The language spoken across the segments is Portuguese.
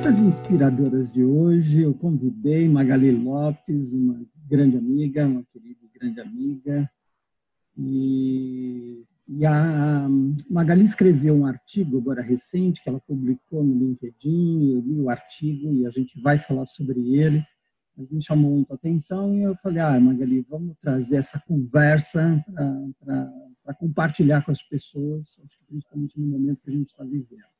conversas inspiradoras de hoje, eu convidei Magali Lopes, uma grande amiga, uma querida e grande amiga, e, e, a Magali escreveu um artigo agora recente que ela publicou no LinkedIn, eu li o artigo e a gente vai falar sobre ele, mas me chamou muita atenção e eu falei, ah, Magali, vamos trazer essa conversa para compartilhar com as pessoas, principalmente no momento que a gente está vivendo.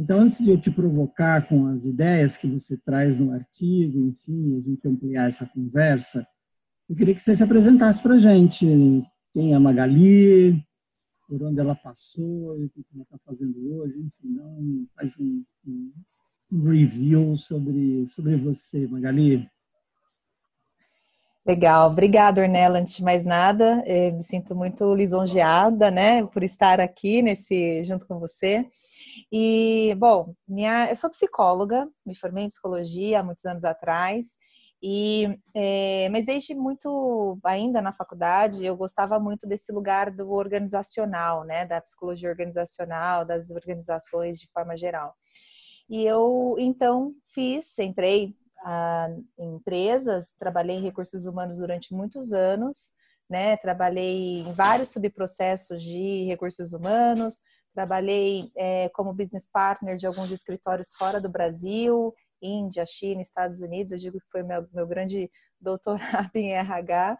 Então, antes de eu te provocar com as ideias que você traz no artigo, enfim, a gente ampliar essa conversa, eu queria que você se apresentasse para a gente. Quem é a Magali, por onde ela passou, o que ela está fazendo hoje, enfim, não, faz um, um, review sobre, sobre você, Magali. Legal, obrigada, Ornella. Antes de mais nada, eh, me sinto muito lisonjeada, né, por estar aqui nesse junto com você. E bom, minha, eu sou psicóloga, me formei em psicologia há muitos anos atrás. E, é, mas desde muito ainda na faculdade eu gostava muito desse lugar do organizacional, né, da psicologia organizacional, das organizações de forma geral. E eu então fiz, entrei em empresas, trabalhei em recursos humanos durante muitos anos, né? Trabalhei em vários subprocessos de recursos humanos, trabalhei é, como business partner de alguns escritórios fora do Brasil, Índia, China, Estados Unidos. Eu digo que foi meu, meu grande doutorado em RH.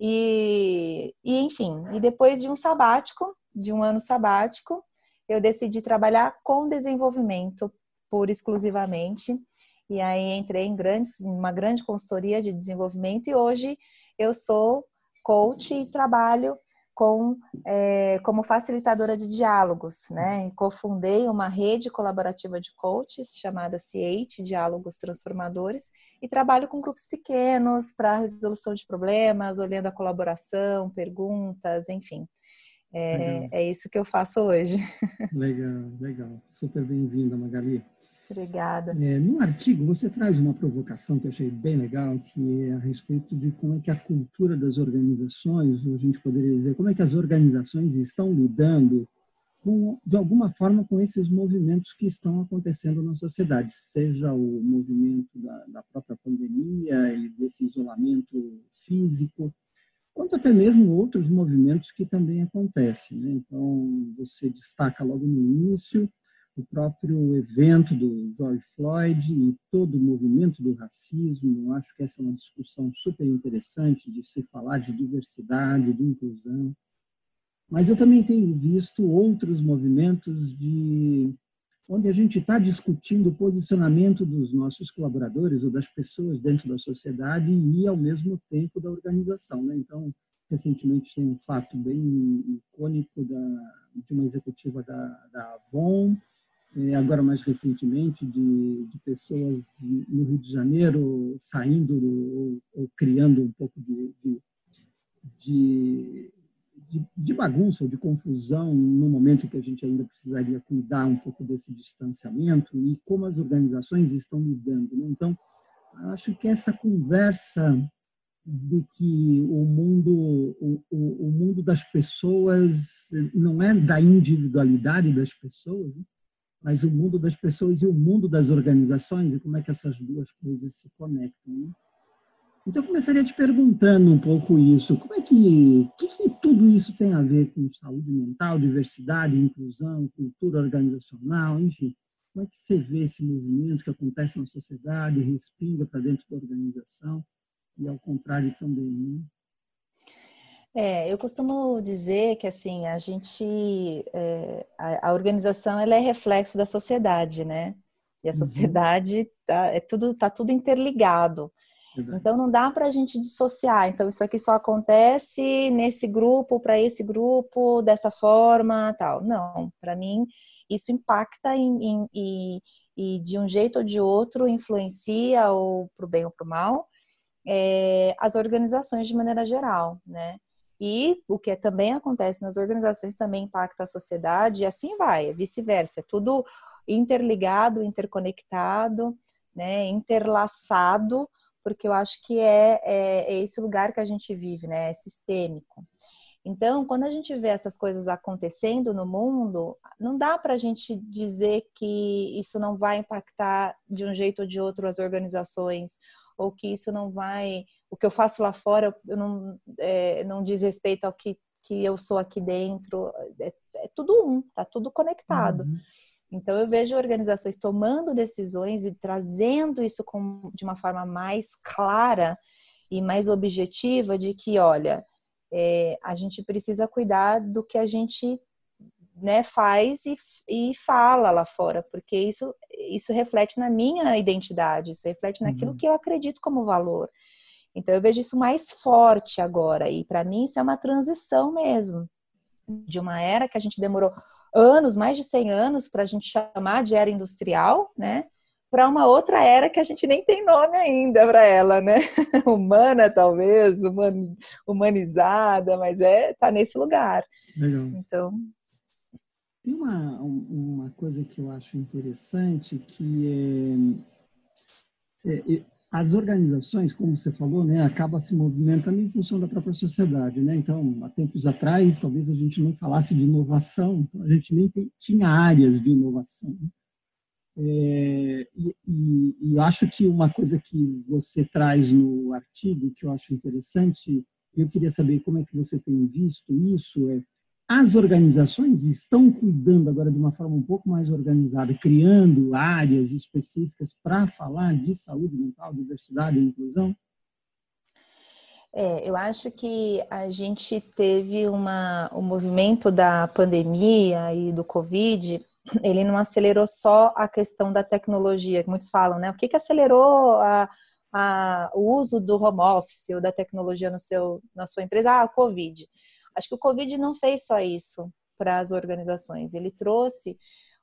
E, e, enfim, e depois de um sabático, de um ano sabático, eu decidi trabalhar com desenvolvimento por exclusivamente. E aí entrei em grandes, uma grande consultoria de desenvolvimento e hoje eu sou coach e trabalho com, é, como facilitadora de diálogos, né? Cofundei uma rede colaborativa de coaches chamada CIET, Diálogos Transformadores, e trabalho com grupos pequenos para resolução de problemas, olhando a colaboração, perguntas, enfim. É, é isso que eu faço hoje. Legal, legal. Super bem-vinda, Magali. Obrigada. É, no artigo, você traz uma provocação que eu achei bem legal, que é a respeito de como é que a cultura das organizações, ou a gente poderia dizer, como é que as organizações estão lidando com, de alguma forma com esses movimentos que estão acontecendo na sociedade, seja o movimento da, da própria pandemia e desse isolamento físico, quanto até mesmo outros movimentos que também acontecem. Né? Então, você destaca logo no início o próprio evento do George Floyd e todo o movimento do racismo. Eu acho que essa é uma discussão super interessante de se falar de diversidade, de inclusão. Mas eu também tenho visto outros movimentos de onde a gente está discutindo o posicionamento dos nossos colaboradores ou das pessoas dentro da sociedade e, ao mesmo tempo, da organização. Né? Então, recentemente tem um fato bem icônico da, de uma executiva da, da Avon, agora mais recentemente, de, de, pessoas no Rio de Janeiro saindo ou, ou criando um pouco de, de, de, bagunça ou de confusão no momento que a gente ainda precisaria cuidar um pouco desse distanciamento e como as organizações estão lidando. Né? Então, acho que essa conversa de que o mundo, o, o, o mundo das pessoas não é da individualidade das pessoas, né? Mas o mundo das pessoas e o mundo das organizações e como é que essas duas coisas se conectam. Né? Então, eu começaria te perguntando um pouco isso. Como é que, que, que tudo isso tem a ver com saúde mental, diversidade, inclusão, cultura organizacional, enfim? Como é que você vê esse movimento que acontece na sociedade, respinga para dentro da organização e ao contrário também, né? É, eu costumo dizer que assim a gente é, a, a, organização ela é reflexo da sociedade, né? E a uhum. sociedade uhum. tá, é tudo tá tudo interligado. Uhum. Então não dá para a gente dissociar. Então isso aqui só acontece nesse grupo para esse grupo dessa forma, tal. Não, para mim isso impacta em, em, e, e de um jeito ou de outro influencia ou para o bem ou para o mal é, as organizações de maneira geral, né? E o que também acontece nas organizações também impacta a sociedade, e assim vai, é vice-versa, é tudo interligado, interconectado, né, interlaçado, porque eu acho que é, é, é, esse lugar que a gente vive, né, é sistêmico. Então, quando a gente vê essas coisas acontecendo no mundo, não dá para a gente dizer que isso não vai impactar de um jeito ou de outro as organizações, ou que isso não vai. O que eu faço lá fora não, é, não diz respeito ao que, que eu sou aqui dentro. É, é tudo um, tá tudo conectado. Uhum. Então, eu vejo organizações tomando decisões e trazendo isso com, de uma forma mais clara e mais objetiva de que, olha, é, a gente precisa cuidar do que a gente né, faz e, e fala lá fora, porque isso, isso reflete na minha identidade, isso reflete naquilo uhum. que eu acredito como valor. Então eu vejo isso mais forte agora, e para mim isso é uma transição mesmo, de uma era que a gente demorou anos, mais de 100 anos, para a gente chamar de era industrial, né? Para uma outra era que a gente nem tem nome ainda para ela, né? Humana, talvez, humanizada, mas é tá nesse lugar. Legal. Então. Tem uma, uma coisa que eu acho interessante que é, é, é as organizações, como você falou, né, acaba se movimentando em função da própria sociedade, né? Então, há tempos atrás, talvez a gente não falasse de inovação, então a gente nem tem, tinha áreas de inovação. Né? É, e, e, e, acho que uma coisa que você traz no artigo que eu acho interessante, eu queria saber como é que você tem visto isso, é as organizações estão cuidando agora de uma forma um pouco mais organizada, criando áreas específicas para falar de saúde mental, diversidade e inclusão? É, eu acho que a gente teve uma, o movimento da pandemia e do Covid, ele não acelerou só a questão da tecnologia, que muitos falam, né? O que, que acelerou a, a, o uso do home office ou da tecnologia no seu, na sua empresa? Ah, a Covid. Acho que o Covid não fez só isso para as organizações, ele trouxe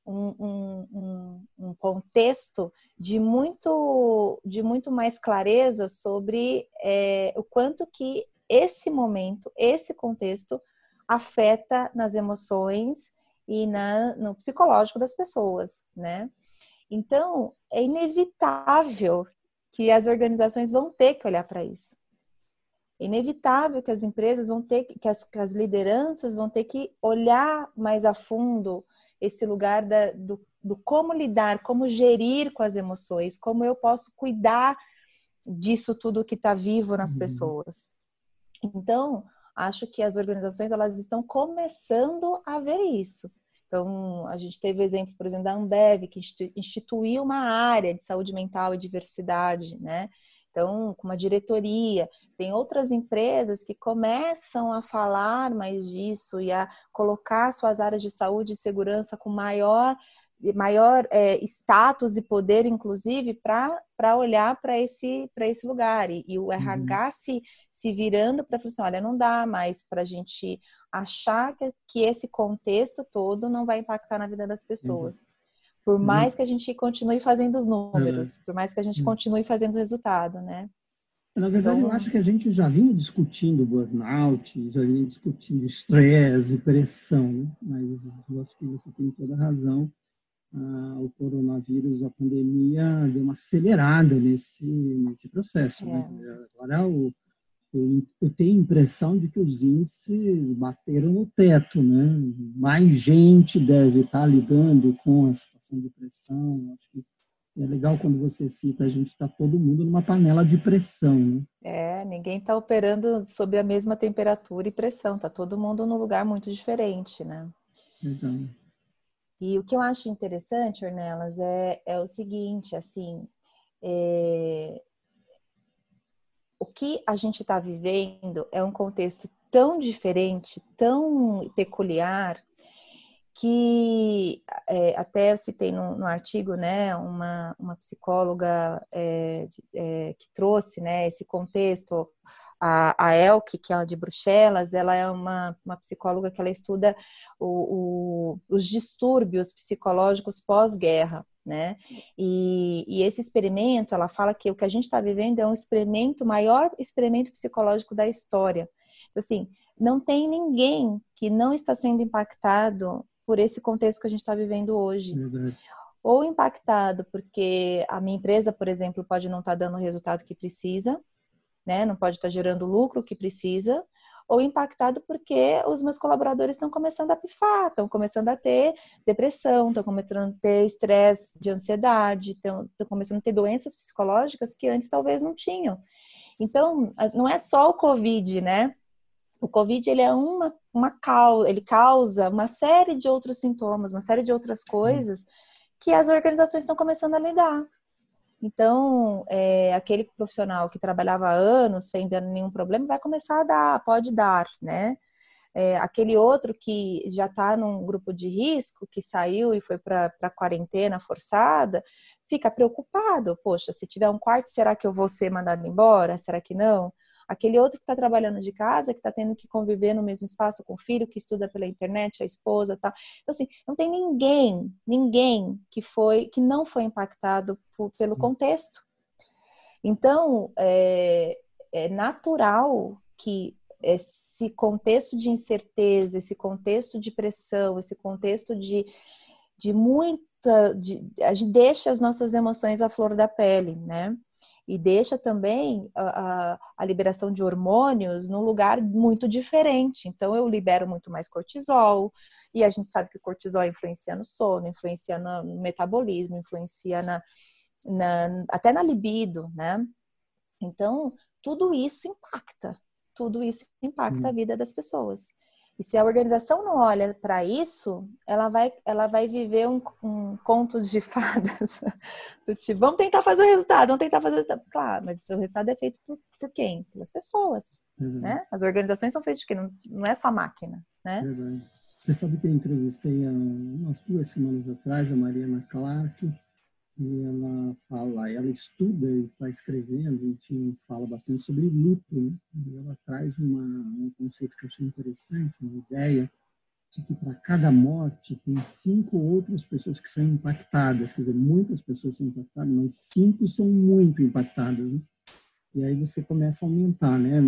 um, um, um, contexto de muito, de muito mais clareza sobre é, o quanto que esse momento, esse contexto afeta nas emoções e na, no psicológico das pessoas, né? Então, é inevitável que as organizações vão ter que olhar para isso. É inevitável que as empresas vão ter que as, que as lideranças vão ter que olhar mais a fundo esse lugar da, do, do como lidar, como gerir com as emoções, como eu posso cuidar disso tudo que está vivo nas uhum. pessoas. Então, acho que as organizações elas estão começando a ver isso. Então, a gente teve o exemplo, por exemplo, da Ambev, que instituiu uma área de saúde mental e diversidade, né? Então, com uma diretoria, tem outras empresas que começam a falar mais disso e a colocar suas áreas de saúde e segurança com maior maior é, status e poder, inclusive, para olhar para esse, esse lugar. E, e o RH uhum. se, se virando para falar assim, olha, não dá mais para a gente achar que, que esse contexto todo não vai impactar na vida das pessoas. Uhum. Por uhum. mais que a gente continue fazendo os números, por mais que a gente uhum. continue fazendo o resultado, né? Na verdade, então... eu acho que a gente já vinha discutindo burnout, já vinha discutindo estresse, pressão, né? mas eu acho que você tem toda a razão. Ah, o coronavírus, a pandemia, deu uma acelerada nesse, nesse processo. Né? É. Né? Agora, o, eu, eu tenho a impressão de que os índices bateram no teto, né? Mais gente deve estar lidando com a situação de pressão. Acho que é legal quando você cita, a gente está todo mundo numa panela de pressão. Né? É, ninguém está operando sob a mesma temperatura e pressão, está todo mundo num lugar muito diferente, né? Então. E o que eu acho interessante, Ornelas, é, é o seguinte, assim, é, que a gente está vivendo é um contexto tão diferente, tão peculiar, que é, até eu citei no, no, artigo, né, uma, uma psicóloga é, é, que trouxe, né, esse contexto, a, a Elke, que é de Bruxelas, ela é uma, uma psicóloga que ela estuda o, o, os distúrbios psicológicos pós-guerra, né? E, e, esse experimento, ela fala que o que a gente está vivendo é um experimento, maior experimento psicológico da história. Então, assim, não tem ninguém que não está sendo impactado por esse contexto que a gente está vivendo hoje. Verdade. Ou impactado porque a minha empresa, por exemplo, pode não estar tá dando o resultado que precisa, né? Não pode estar tá gerando o lucro que precisa, ou impactado porque os meus colaboradores estão começando a pifar, estão começando a ter depressão, estão começando a ter estresse de ansiedade, estão, estão começando a ter doenças psicológicas que antes talvez não tinham. Então, não é só o Covid, né? O Covid ele é uma, uma causa, ele causa uma série de outros sintomas, uma série de outras coisas que as organizações estão começando a lidar. Então, é, aquele profissional que trabalhava anos sem dar nenhum problema vai começar a dar, pode dar, né? É, aquele outro que já está num grupo de risco, que saiu e foi para a quarentena forçada, fica preocupado. Poxa, se tiver um quarto, será que eu vou ser mandado embora? Será que não? Aquele outro que está trabalhando de casa, que está tendo que conviver no mesmo espaço com o filho, que estuda pela internet, a esposa, tal. Então assim, não tem ninguém, ninguém que foi, que não foi impactado por, pelo contexto. Então é, é natural que esse contexto de incerteza, esse contexto de pressão, esse contexto de, de muita, de, a gente deixa as nossas emoções à flor da pele, né? E deixa também a, a, a, liberação de hormônios num lugar muito diferente. Então, eu libero muito mais cortisol, e a gente sabe que o cortisol influencia no sono, influencia no metabolismo, influencia na, na, até na libido, né? Então, tudo isso impacta, tudo isso impacta a hum. vida das pessoas. E se a organização não olha para isso, ela vai, ela vai viver um, um contos de fadas. do tipo, vamos tentar fazer o resultado, vamos tentar fazer o resultado. Claro, mas o resultado é feito por, por quem? Pelas pessoas. Uhum. Né? As organizações são feitas de quê? Não, não é só a máquina. Né? Verdade. Você sabe que eu entrevistei há umas duas semanas atrás a Mariana Clark, e ela fala, ela estuda e está escrevendo, a gente fala bastante sobre luto, né? e ela traz uma, um conceito que eu achei interessante, uma ideia de que para cada morte tem cinco outras pessoas que são impactadas, quer dizer, muitas pessoas são impactadas, mas cinco são muito impactadas. Né? E aí você começa a aumentar, né?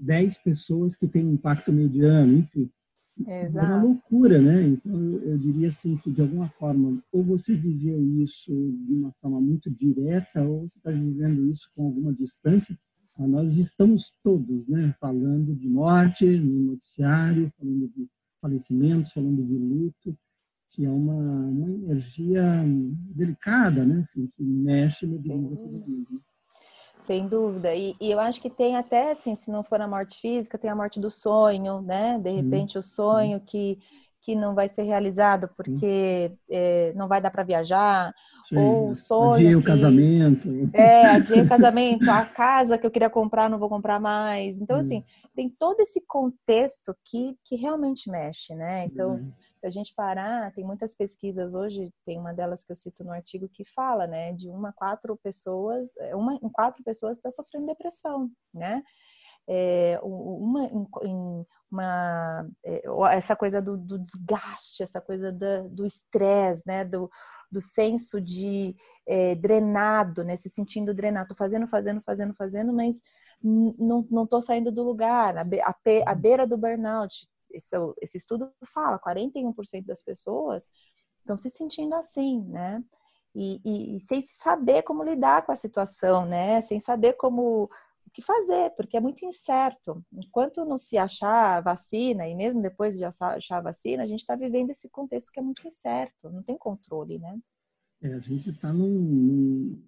Dez pessoas que têm impacto mediano, enfim. Exato. É uma loucura, né? Então, eu diria assim que, de alguma forma, ou você viveu isso de uma forma muito direta, ou você está vivendo isso com alguma distância. Nós estamos todos, né? Falando de morte no noticiário, falando de falecimentos, falando de luto, que é uma, uma energia delicada, né? Assim, que mexe no todo mundo. Sem dúvida. E, e, eu acho que tem até, assim, se não for a morte física, tem a morte do sonho, né? De repente, o sonho que, que não vai ser realizado porque é, não vai dar para viajar, Sim. ou o sonho. Adiei que, o casamento. É, adiei o casamento, a casa que eu queria comprar, não vou comprar mais. Então, assim, tem todo esse contexto que, que realmente mexe, né? Então. A gente parar, tem muitas pesquisas hoje, tem uma delas que eu cito no artigo que fala, né, de uma a quatro pessoas, é, uma em quatro pessoas está sofrendo depressão, né? É, uma, em, uma, é, essa coisa do, do, desgaste, essa coisa do estresse, né? Do, do senso de é, drenado, né? Se sentindo drenado, tô fazendo, fazendo, fazendo, fazendo, mas não, não tô saindo do lugar, a, a, a uhum. beira do burnout, esse, esse estudo fala, 41% das pessoas estão se sentindo assim, né? E, e, e, sem saber como lidar com a situação, né? Sem saber como o que fazer, porque é muito incerto. Enquanto não se achar vacina, e mesmo depois de achar vacina, a gente está vivendo esse contexto que é muito incerto, não tem controle, né? É, a gente está num,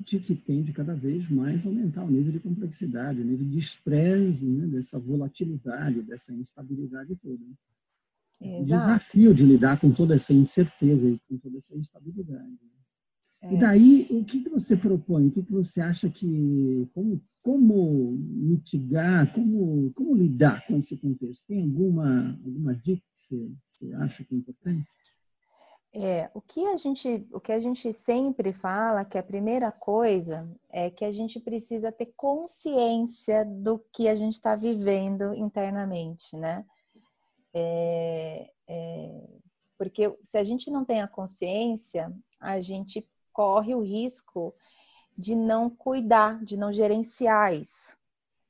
de que tende cada vez mais a aumentar o nível de complexidade, o nível de estresse, né, dessa volatilidade, dessa instabilidade toda. O desafio de lidar com toda essa incerteza e com toda essa instabilidade. É. E daí, o que, que você propõe? O que, que você acha que. Como, como mitigar, como, como lidar com esse contexto? Tem alguma, alguma dica que você, você acha que é importante? É, o que a gente, o que a gente sempre fala que a primeira coisa é que a gente precisa ter consciência do que a gente está vivendo internamente, né? É, é, porque se a gente não tem a consciência, a gente corre o risco de não cuidar, de não gerenciar isso,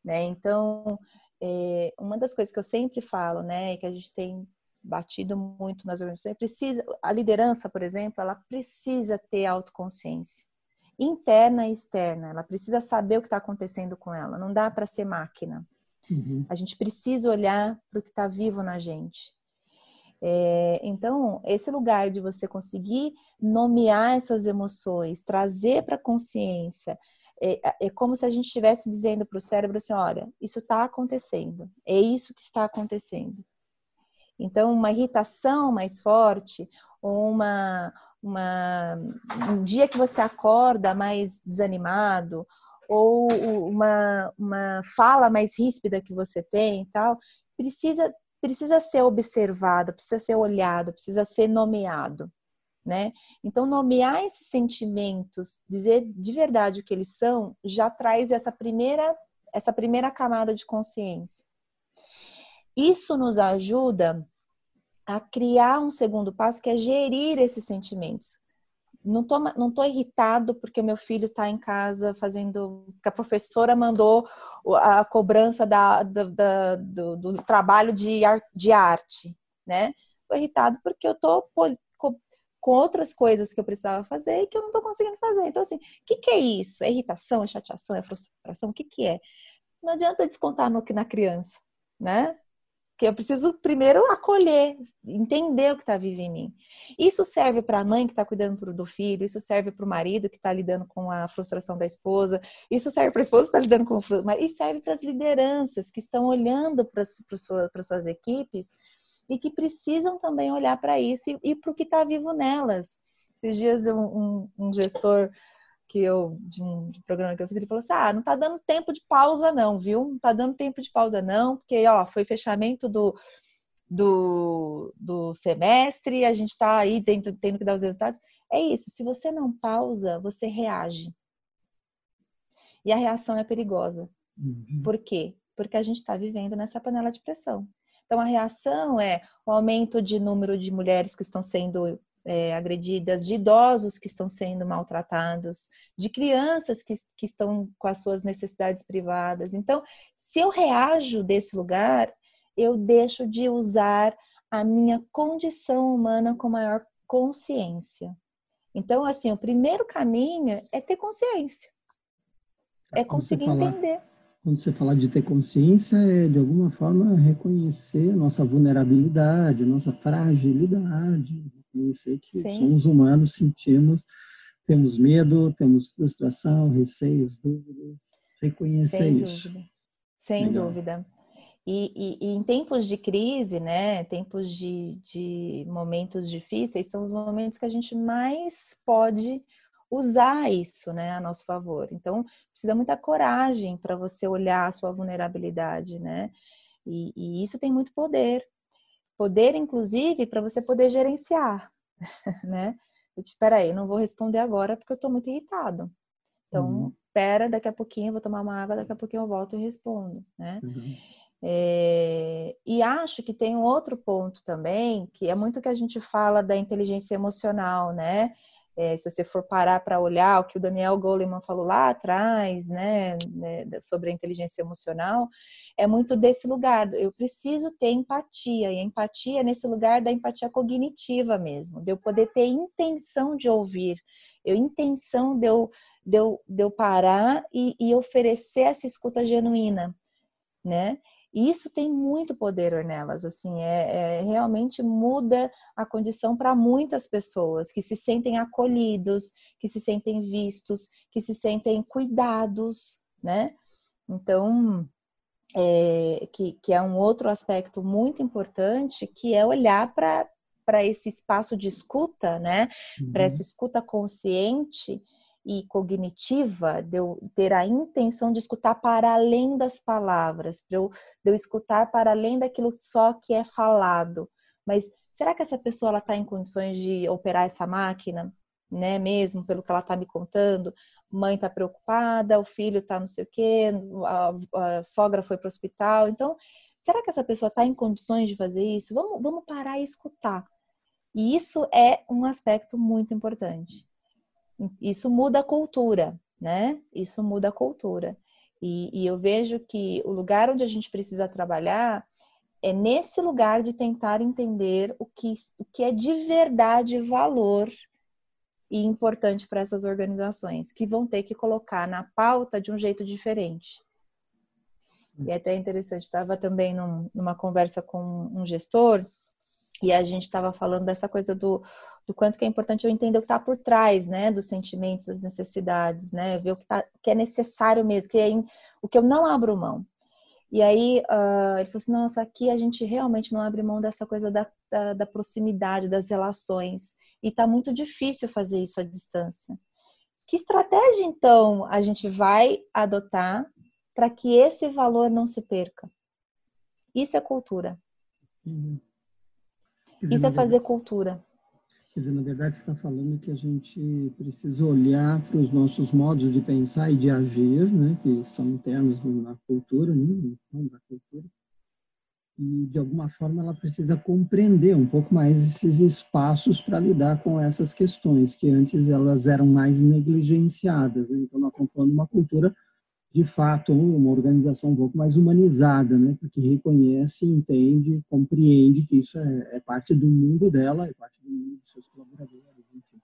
né? Então, é, uma das coisas que eu sempre falo, né, é que a gente tem batido muito nas organizações, precisa, a liderança, por exemplo, ela precisa ter autoconsciência, interna e externa, ela precisa saber o que está acontecendo com ela, não dá para ser máquina, Uhum. A gente precisa olhar para o que está vivo na gente. É, então, esse lugar de você conseguir nomear essas emoções, trazer para a consciência, é, é, como se a gente estivesse dizendo para o cérebro assim: olha, isso está acontecendo, é isso que está acontecendo. Então, uma irritação mais forte, uma, uma, um dia que você acorda mais desanimado, ou uma, uma fala mais ríspida que você tem e tal, precisa, precisa ser observado, precisa ser olhado, precisa ser nomeado. Né? Então, nomear esses sentimentos, dizer de verdade o que eles são, já traz essa primeira, essa primeira camada de consciência. Isso nos ajuda a criar um segundo passo, que é gerir esses sentimentos não tô, não tô irritado porque o meu filho está em casa fazendo. que a professora mandou a cobrança da, da, da do, do, trabalho de, de arte, né? Tô irritado porque eu tô com, outras coisas que eu precisava fazer e que eu não tô conseguindo fazer. Então, assim, o que, que é isso? É irritação? É chateação? É frustração? O que, que é? Não adianta descontar no, na criança, né? Porque eu preciso primeiro acolher, entender o que está vivo em mim. Isso serve para a mãe que está cuidando do filho, isso serve para o marido que está lidando com a frustração da esposa, isso serve para a esposa que está lidando com o e serve para as lideranças que estão olhando para sua, suas equipes e que precisam também olhar para isso e, e para o que está vivo nelas. Esses dias um, um, um gestor que eu, de um, de um, programa que eu fiz, ele falou assim: ah, não tá dando tempo de pausa, não, viu? Não tá dando tempo de pausa, não, porque, ó, foi fechamento do, do, do semestre, a gente tá aí dentro, tendo que dar os resultados. É isso, se você não pausa, você reage. E a reação é perigosa. Uhum. Por quê? Porque a gente está vivendo nessa panela de pressão. Então, a reação é o aumento de número de mulheres que estão sendo é, agredidas, de idosos que estão sendo maltratados, de crianças que, que estão com as suas necessidades privadas. Então, se eu reajo desse lugar, eu deixo de usar a minha condição humana com maior consciência. Então, assim, o primeiro caminho é ter consciência. É conseguir falar, entender. Quando você fala de ter consciência, é de alguma forma reconhecer a nossa vulnerabilidade, a nossa fragilidade, Reconhecer que Sim. somos humanos, sentimos, temos medo, temos frustração, receios, dúvidas. Reconhecer Sem isso. Dúvida. Sem Legal. dúvida. E, e, e, em tempos de crise, né, tempos de, de momentos difíceis, são os momentos que a gente mais pode usar isso, né, a nosso favor. Então, precisa muita coragem para você olhar a sua vulnerabilidade, né? E, e, isso tem muito poder, Poder, inclusive, para você poder gerenciar, né? Eu te, aí, não vou responder agora porque eu estou muito irritado. Então, uhum. pera, daqui a pouquinho eu vou tomar uma água, daqui a pouquinho eu volto e respondo, né? Uhum. É, e acho que tem um outro ponto também, que é muito que a gente fala da inteligência emocional, né? É, se você for parar para olhar o que o Daniel Goleman falou lá atrás, né, né, sobre a inteligência emocional, é muito desse lugar. Eu preciso ter empatia, e a empatia é nesse lugar da empatia cognitiva mesmo, de eu poder ter intenção de ouvir, eu intenção de eu, de eu, de eu parar e, e oferecer essa escuta genuína, né? E isso tem muito poder nelas, assim, é, é realmente muda a condição para muitas pessoas que se sentem acolhidos, que se sentem vistos, que se sentem cuidados, né? Então, é, que, que é um outro aspecto muito importante, que é olhar para esse espaço de escuta, né? Uhum. Para essa escuta consciente e cognitiva, de eu ter a intenção de escutar para além das palavras, de eu, de eu escutar para além daquilo só que é falado. Mas será que essa pessoa está em condições de operar essa máquina, né? Mesmo pelo que ela está me contando, mãe está preocupada, o filho está não sei o quê, a, a sogra foi para o hospital. Então, será que essa pessoa está em condições de fazer isso? Vamos, vamos parar e escutar. E isso é um aspecto muito importante. Isso muda a cultura, né? Isso muda a cultura. E, e eu vejo que o lugar onde a gente precisa trabalhar é nesse lugar de tentar entender o que, o que é de verdade valor e importante para essas organizações, que vão ter que colocar na pauta de um jeito diferente. E é até interessante, estava também num, numa conversa com um gestor e a gente estava falando dessa coisa do, do quanto que é importante eu entender o que está por trás, né, dos sentimentos, das necessidades, né, ver o que, tá, que é necessário mesmo, que é o que eu não abro mão. E aí uh, ele falou assim, nossa, aqui a gente realmente não abre mão dessa coisa da, da, da proximidade, das relações, e está muito difícil fazer isso à distância. Que estratégia, então, a gente vai adotar para que esse valor não se perca? Isso é cultura. Uhum. Dizer, Isso é fazer verdade, cultura. Quer dizer, na verdade, você está falando que a gente precisa olhar para os nossos modos de pensar e de agir, né, que são internos na cultura, né, da cultura, e de alguma forma ela precisa compreender um pouco mais esses espaços para lidar com essas questões que antes elas eram mais negligenciadas. Né? Então, nós estamos falando de uma cultura de fato, uma organização um pouco mais humanizada, né? porque reconhece, entende, compreende que isso é, é parte do mundo dela, é parte do mundo dos seus colaboradores. Enfim.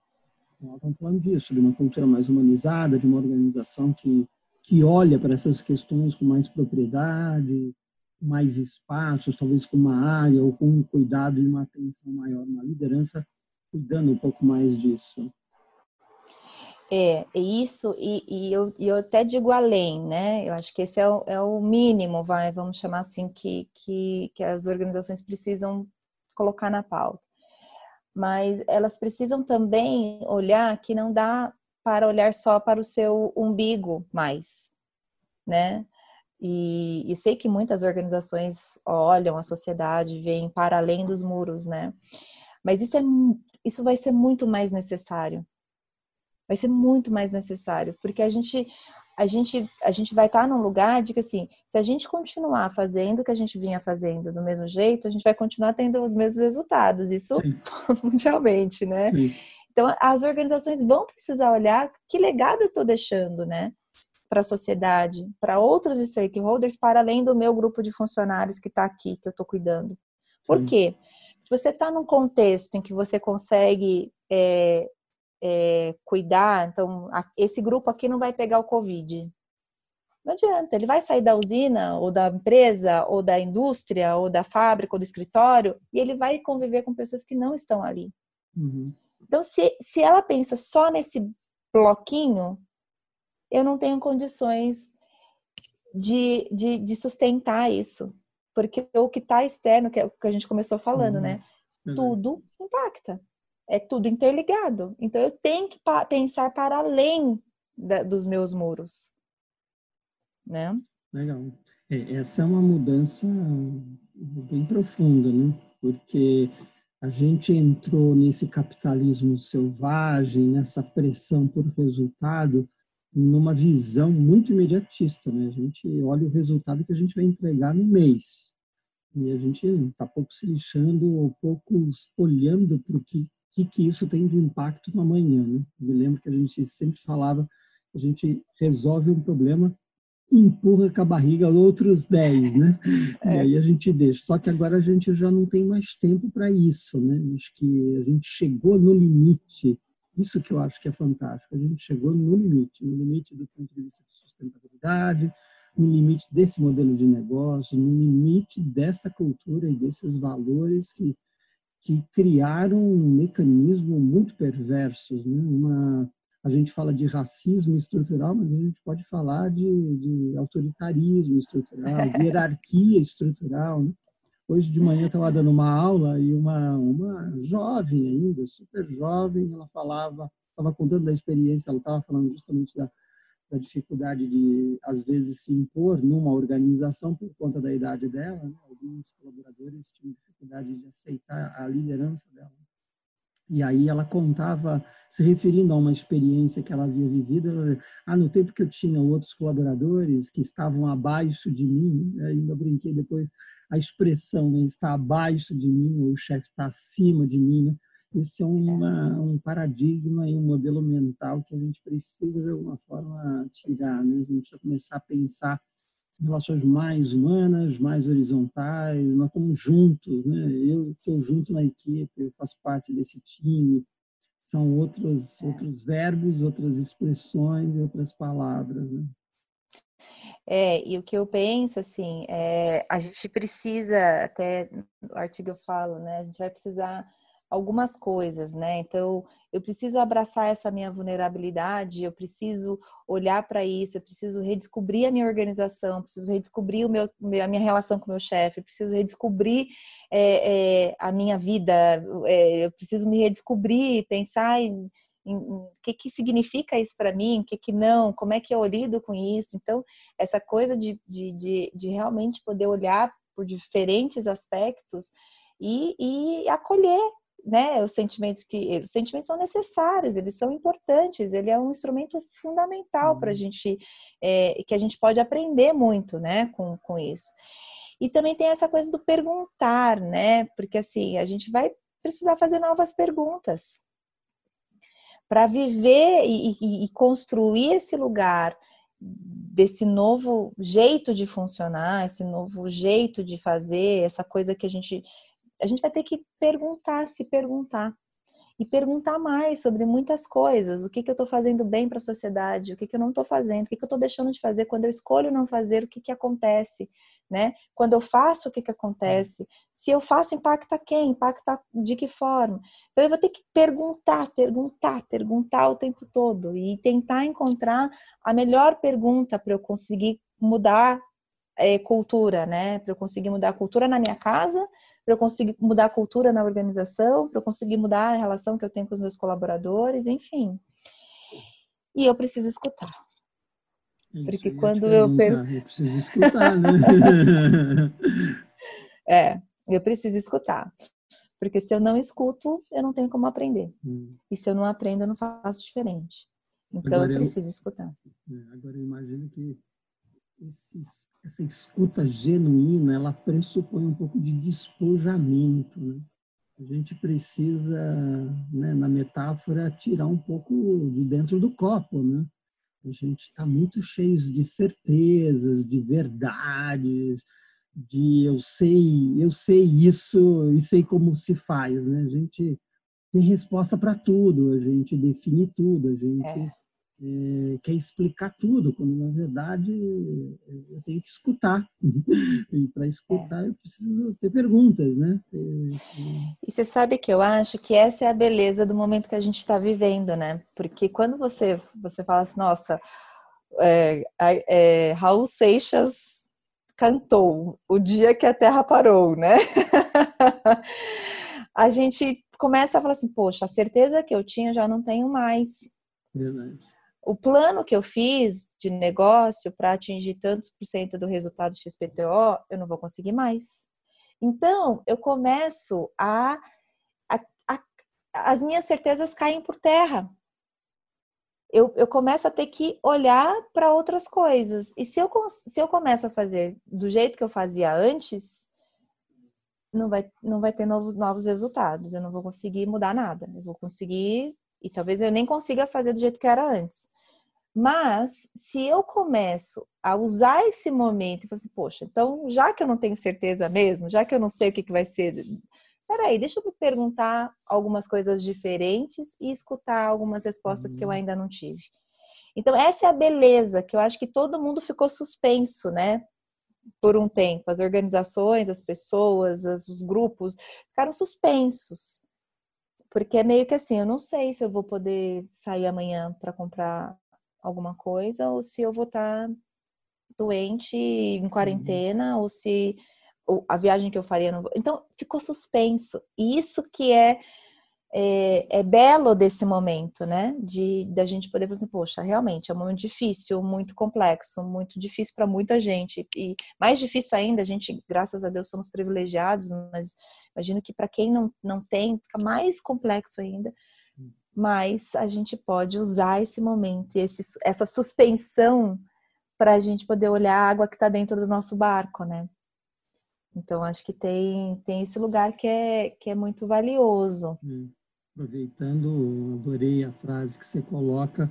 Então, estamos falando disso, de uma cultura mais humanizada, de uma organização que, que olha para essas questões com mais propriedade, mais espaços, talvez com uma área ou com um cuidado e uma atenção maior, uma liderança cuidando um pouco mais disso. É, isso, e, e eu, eu até digo além, né? Eu acho que esse é o, é o mínimo, vai, vamos chamar assim, que, que, que as organizações precisam colocar na pauta. Mas elas precisam também olhar que não dá para olhar só para o seu umbigo mais, né? E, e sei que muitas organizações olham a sociedade, veem para além dos muros, né? Mas isso, é, isso vai ser muito mais necessário vai ser muito mais necessário, porque a gente a gente a gente vai estar num lugar de que assim, se a gente continuar fazendo o que a gente vinha fazendo do mesmo jeito, a gente vai continuar tendo os mesmos resultados, isso Sim. mundialmente, né? Sim. Então as organizações vão precisar olhar que legado eu estou deixando, né? Para a sociedade, para outros stakeholders, para além do meu grupo de funcionários que está aqui, que eu estou cuidando. Por Sim. quê? Se você está num contexto em que você consegue é, é, cuidar, então esse grupo aqui não vai pegar o Covid. Não adianta, ele vai sair da usina, ou da empresa, ou da indústria, ou da fábrica, ou do escritório, e ele vai conviver com pessoas que não estão ali. Uhum. Então, se, se ela pensa só nesse bloquinho, eu não tenho condições de, de, de sustentar isso. Porque o que está externo, que é o que a gente começou falando, uhum. né? Uhum. Tudo impacta é tudo interligado. Então eu tenho que pensar para além da, dos meus muros, né? Legal. É, essa é uma mudança bem profunda, né? Porque a gente entrou nesse capitalismo selvagem, nessa pressão por resultado, numa visão muito imediatista, né? A gente olha o resultado que a gente vai entregar no mês. E a gente está pouco se lixando, pouco olhando para o que que, que isso tem de impacto no amanhã. Né? Eu me lembro que a gente sempre falava, a gente resolve um problema empurra com a barriga outros 10, né? É. E aí a gente deixa. Só que agora a gente já não tem mais tempo para isso, né? Acho que a gente chegou no limite. Isso que eu acho que é fantástico. A gente chegou no limite, no limite do ponto de vista de sustentabilidade, no limite desse modelo de negócio, no limite dessa cultura e desses valores que que criaram um mecanismo muito perversos. Né? Uma, a gente fala de racismo estrutural, mas a gente pode falar de, de autoritarismo estrutural, de hierarquia estrutural. Né? Hoje de manhã estava dando uma aula e uma, uma jovem ainda, super jovem, ela falava, estava contando da experiência, ela estava falando justamente da, da dificuldade de, às vezes, se impor numa organização por conta da idade dela. Né? Alguns colaboradores tinham dificuldade de aceitar a liderança dela. E aí ela contava, se referindo a uma experiência que ela havia vivido, ela, ah, no tempo que eu tinha outros colaboradores que estavam abaixo de mim, né? ainda brinquei depois, a expressão né, está abaixo de mim, ou o chefe está acima de mim, né? Esse é uma, um paradigma e um modelo mental que a gente precisa, de alguma forma, tirar. Né? A gente precisa começar a pensar em relações mais humanas, mais horizontais, nós estamos juntos, né? eu estou junto na equipe, eu faço parte desse time, são outros, outros verbos, outras expressões, outras palavras. Né? É, e o que eu penso, assim, é, a gente precisa, até no artigo eu falo, né? A gente vai precisar algumas coisas, né? Então, eu preciso abraçar essa minha vulnerabilidade, eu preciso olhar para isso, eu preciso redescobrir a minha organização, preciso redescobrir o meu, a minha relação com o meu chefe, preciso redescobrir é, é, a minha vida, é, eu preciso me redescobrir, pensar em o que, que significa isso para mim, o que, que não, como é que eu lido com isso. Então, essa coisa de, de, de, de realmente poder olhar por diferentes aspectos e, e acolher né, os sentimentos que os sentimentos são necessários, eles são importantes, ele é um instrumento fundamental uhum. para a gente é, que a gente pode aprender muito, né, com, com isso. E também tem essa coisa do perguntar, né, porque assim a gente vai precisar fazer novas perguntas para viver e, e, e construir esse lugar desse novo jeito de funcionar, esse novo jeito de fazer, essa coisa que a gente a gente vai ter que perguntar, se perguntar e perguntar mais sobre muitas coisas. O que, que eu estou fazendo bem para a sociedade? O que, que eu não estou fazendo? O que, que eu estou deixando de fazer? Quando eu escolho não fazer, o que, que acontece? Né? Quando eu faço, o que, que acontece? Se eu faço, impacta quem? Impacta de que forma? Então, eu vou ter que perguntar, perguntar, perguntar o tempo todo e tentar encontrar a melhor pergunta para eu conseguir mudar é, cultura, né? Para eu conseguir mudar a cultura na minha casa, para eu conseguir mudar a cultura na organização, para eu conseguir mudar a relação que eu tenho com os meus colaboradores, enfim. E eu preciso escutar. Isso, Porque eu quando eu per... eu preciso escutar, né? é, eu preciso escutar. Porque se eu não escuto, eu não tenho como aprender. Hum. E se eu não aprendo, eu não faço diferente. Então agora eu preciso eu, escutar. É, agora eu imagino que esses essa escuta genuína, ela pressupõe um pouco de despojamento, né? A gente precisa, né, na metáfora, tirar um pouco de dentro do copo, né? A gente está muito cheio de certezas, de verdades, de eu sei, eu sei isso e sei como se faz, né? A gente tem resposta para tudo, a gente define tudo, a gente é é, quer explicar tudo, quando na verdade eu tenho que escutar. e para escutar eu preciso ter perguntas, né? E você sabe que eu acho que essa é a beleza do momento que a gente está vivendo, né? Porque quando você, você fala assim, nossa, é, é, Raul Seixas cantou o dia que a Terra parou, né? a gente começa a falar assim, poxa, a certeza que eu tinha já não tenho mais. Verdade o plano que eu fiz de negócio para atingir tantos por cento do resultado XPTO, eu não vou conseguir mais. Então, eu começo a, a, a as minhas certezas caem por terra. Eu, eu começo a ter que olhar para outras coisas. E se eu, se eu começo a fazer do jeito que eu fazia antes, não vai, não vai ter novos, novos resultados. Eu não vou conseguir mudar nada. Eu vou conseguir e talvez eu nem consiga fazer do jeito que era antes. Mas se eu começo a usar esse momento e falar assim, poxa, então já que eu não tenho certeza mesmo, já que eu não sei o que, que vai ser, peraí, deixa eu me perguntar algumas coisas diferentes e escutar algumas respostas uhum. que eu uhum. ainda não tive. Então, essa é a beleza que eu acho que todo mundo ficou suspenso, né? Por um tempo. As organizações, as pessoas, os grupos ficaram suspensos. Porque é meio que assim, eu não sei se eu vou poder sair amanhã para comprar alguma coisa, ou se eu vou estar tá doente, em uhum. quarentena, uhum. ou se a viagem que eu faria não vou. Então, ficou suspenso. E isso que é, é, é, belo desse momento, né? De da gente poder fazer, poxa, realmente é um momento difícil, muito complexo, muito difícil para muita gente. E mais difícil ainda, a gente, graças a Deus, somos privilegiados, mas imagino que para quem não, não tem, fica mais complexo ainda mas a gente pode usar esse momento e esse, essa suspensão para a gente poder olhar a água que está dentro do nosso barco, né? Então acho que tem, tem esse lugar que é, que é muito valioso. É. Aproveitando, adorei a frase que você coloca,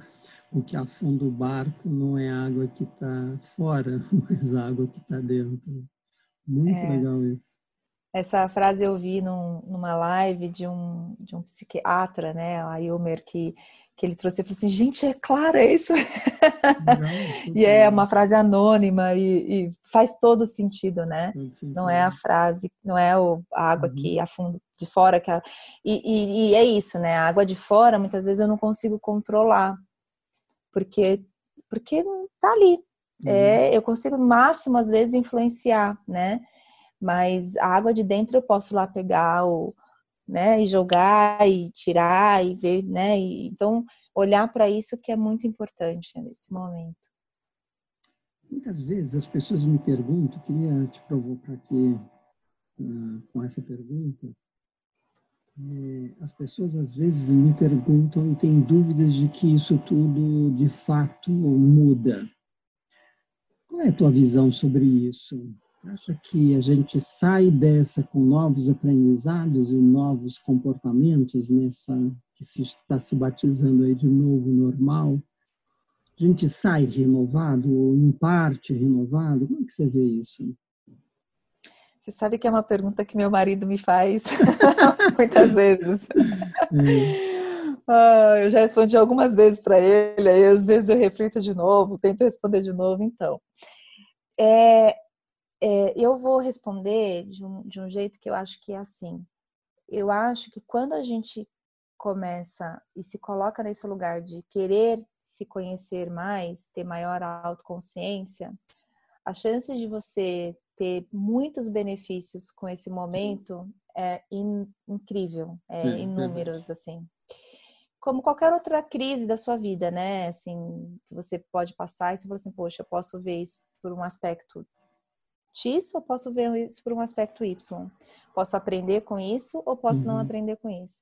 o que afunda o barco não é a água que está fora, mas a água que está dentro. Muito é. legal isso. Essa frase eu vi num, numa live de um, de um psiquiatra, né, a Ilmer, que, que ele trouxe. Eu falei assim, gente, é claro, é isso. e é uma frase anônima e, e faz todo sentido, né? Não é a frase, não é o, a água uhum. que afunda de fora. Que a, e, e, e, é isso, né? A água de fora, muitas vezes eu não consigo controlar, porque, porque tá ali. Uhum. É, eu consigo, máximo, às vezes, influenciar, né? Mas a água de dentro eu posso lá pegar o né? E jogar e tirar e ver, né? E, então, olhar para isso que é muito importante nesse momento. Muitas vezes as pessoas me perguntam, queria te provocar aqui uh, com essa pergunta. É, as pessoas às vezes me perguntam e têm dúvidas de que isso tudo de fato muda. Qual é a tua visão sobre isso? Acha que a gente sai dessa com novos aprendizados e novos comportamentos nessa que se está se batizando aí de novo normal? A gente sai renovado ou em parte renovado? Como é que você vê isso? Você sabe que é uma pergunta que meu marido me faz muitas vezes. É. Ah, eu já respondi algumas vezes para ele, aí às vezes eu reflito de novo, tento responder de novo, então. É, é, eu vou responder de um, de um jeito que eu acho que é assim. Eu acho que quando a gente começa e se coloca nesse lugar de querer se conhecer mais, ter maior autoconsciência, a chance de você ter muitos benefícios com esse momento é in, incrível, é, é inúmeros, assim. Como qualquer outra crise da sua vida, né? Assim, que você pode passar e você fala assim, poxa, eu posso ver isso por um aspecto X ou posso ver isso por um aspecto Y? Posso aprender com isso ou posso uhum. não aprender com isso?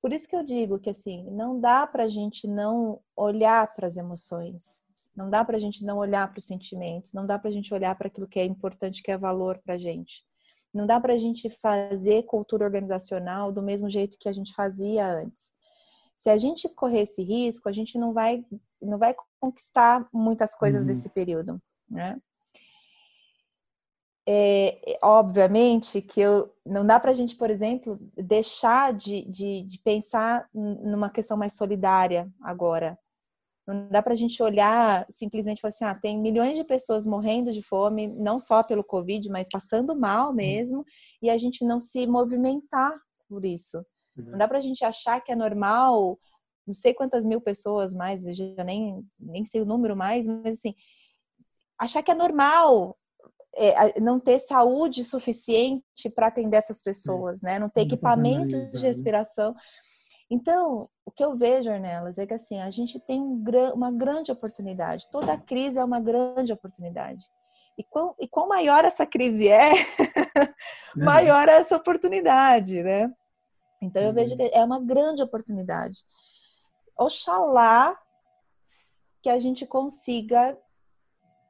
Por isso que eu digo que assim, não dá para a gente não olhar para as emoções, não dá para a gente não olhar para os sentimentos, não dá para a gente olhar para aquilo que é importante, que é valor para a gente. Não dá para a gente fazer cultura organizacional do mesmo jeito que a gente fazia antes. Se a gente correr esse risco, a gente não vai, não vai conquistar muitas coisas uhum. desse período, né? É, obviamente que eu, não dá para a gente, por exemplo, deixar de, de, de, pensar numa questão mais solidária agora. Não dá para a gente olhar simplesmente falar assim: ah, tem milhões de pessoas morrendo de fome, não só pelo Covid, mas passando mal mesmo, e a gente não se movimentar por isso. Não dá para a gente achar que é normal, não sei quantas mil pessoas mais, eu já nem, nem sei o número mais, mas assim, achar que é normal é, não ter saúde suficiente para atender essas pessoas, né? Não ter equipamentos de né? respiração. Então, o que eu vejo, Ornelas, é que assim, a gente tem uma grande oportunidade. Toda crise é uma grande oportunidade. E quão, e quão maior essa crise é, maior é essa oportunidade, né? Então, eu vejo uhum. que é uma grande oportunidade. Oxalá que a gente consiga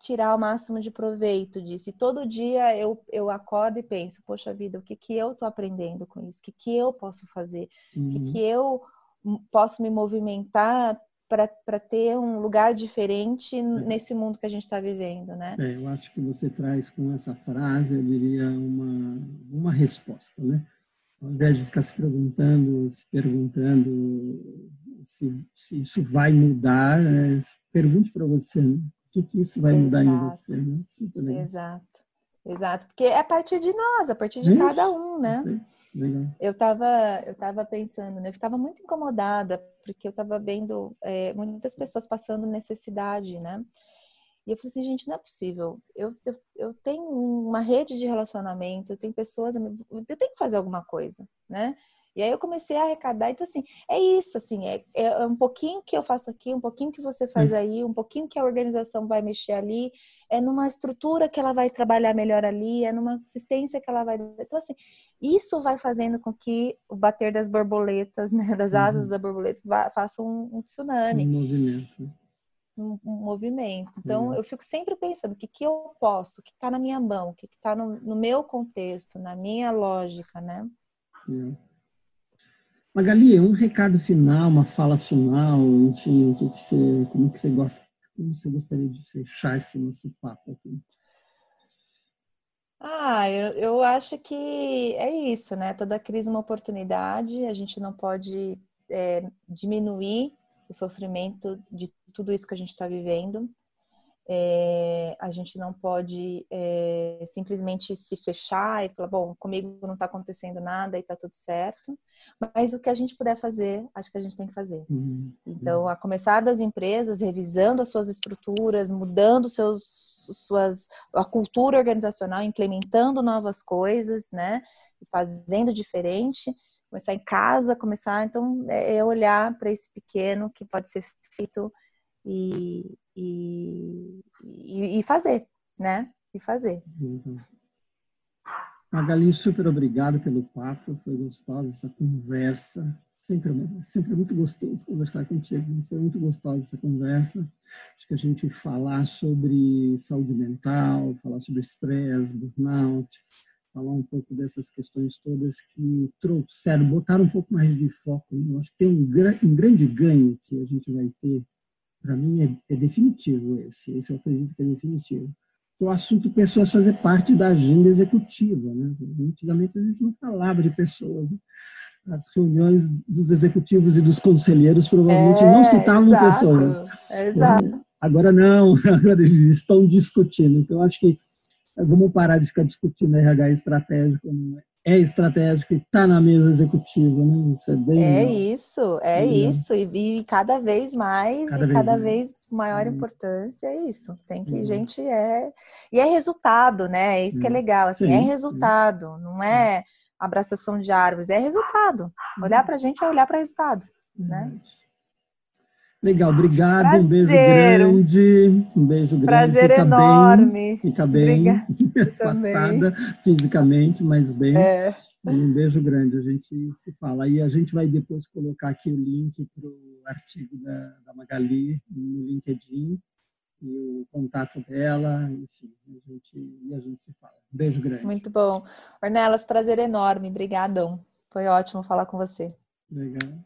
tirar o máximo de proveito disso. E todo dia eu, eu acordo e penso, poxa vida, o que, que eu estou aprendendo com isso? O que, que eu posso fazer? Uhum. O que, que eu posso me movimentar para ter um lugar diferente é. nesse mundo que a gente está vivendo, né? É, eu acho que você traz com essa frase, eu diria, uma, uma resposta, né? Ao invés de ficar se perguntando, se perguntando se, se isso vai mudar, é, pergunte para você, né? Que, que isso vai mudar Exato. em você, né? Super legal. Exato. Exato, porque é a partir de nós, a partir de cada um, né? Legal. Eu estava eu tava pensando, né? Eu estava muito incomodada, porque eu estava vendo é, muitas pessoas passando necessidade, né? E eu falei assim, gente, não é possível. Eu, eu, eu tenho uma rede de relacionamento, eu tenho pessoas, eu tenho que fazer alguma coisa, né? E aí eu comecei a arrecadar. Então, assim, é isso, assim, é, é um pouquinho que eu faço aqui, um pouquinho que você faz hum. aí, um pouquinho que a organização vai mexer ali, é numa estrutura que ela vai trabalhar melhor ali, é numa assistência que ela vai. Então, assim, isso vai fazendo com que o bater das borboletas, né, das asas uhum. da borboleta, faça um, um tsunami. Um movimento. Um, um, movimento. Então, uhum. eu fico sempre pensando o que, que eu posso, o que está na minha mão, o que está no, no, meu contexto, na minha lógica, né? Uhum. Magali, um recado final, uma fala final, enfim, o que, você, como que você gosta, como você gostaria de fechar esse nosso papo aqui? Ah, eu, eu acho que é isso, né? Toda crise é uma oportunidade, a gente não pode é, diminuir o sofrimento de tudo isso que a gente está vivendo. É, a gente não pode é, simplesmente se fechar e falar, bom, comigo não está acontecendo nada e está tudo certo. Mas o que a gente puder fazer, acho que a gente tem que fazer. Uhum. Então, a começar das empresas, revisando as suas estruturas, mudando seus, suas, a cultura organizacional, implementando novas coisas, né? Fazendo diferente. Começar em casa, começar, então, é, é olhar para esse pequeno que pode ser feito e, e, e, fazer, né? E fazer. Uhum. Magali, super obrigado pelo papo, foi gostosa essa conversa. Sempre, sempre é muito gostoso conversar contigo, foi muito gostosa essa conversa. Acho que a gente falar sobre saúde mental, falar sobre estresse, burnout, falar um pouco dessas questões todas que trouxeram, botaram um pouco mais de foco. Eu acho que tem um, um grande ganho que a gente vai ter para mim é, é, definitivo esse, esse eu acredito que é definitivo. Então, o assunto pessoas fazer parte da agenda executiva, né? Antigamente a gente não falava de pessoas. Né? As reuniões dos executivos e dos conselheiros provavelmente é, não citavam exato, pessoas. É, exato. Agora não, agora eles estão discutindo. Então, acho que vamos parar de ficar discutindo RH estratégico, né? é estratégico e está na mesa executiva, né? Isso é bem. É legal. isso, é isso. E, e, cada vez mais, cada e vez cada mais. vez maior Sim. importância é isso. Tem que, Sim. gente, é. E é resultado, né? É isso que é legal. Assim, Sim. é resultado, não é abraçação de árvores, é resultado. Olhar para a gente é olhar para resultado, né? Legal, obrigado. Prazer. Um beijo grande. Um beijo grande. Prazer fica enorme. Bem, fica bem. Afastada fisicamente, mas bem. É. Um beijo grande. A gente se fala. E a gente vai depois colocar aqui o link para o artigo da, da Magali no LinkedIn e o contato dela, enfim, a gente, e a gente se fala. Um beijo grande. Muito bom. Ornelas, prazer enorme. Obrigadão. Foi ótimo falar com você. Legal.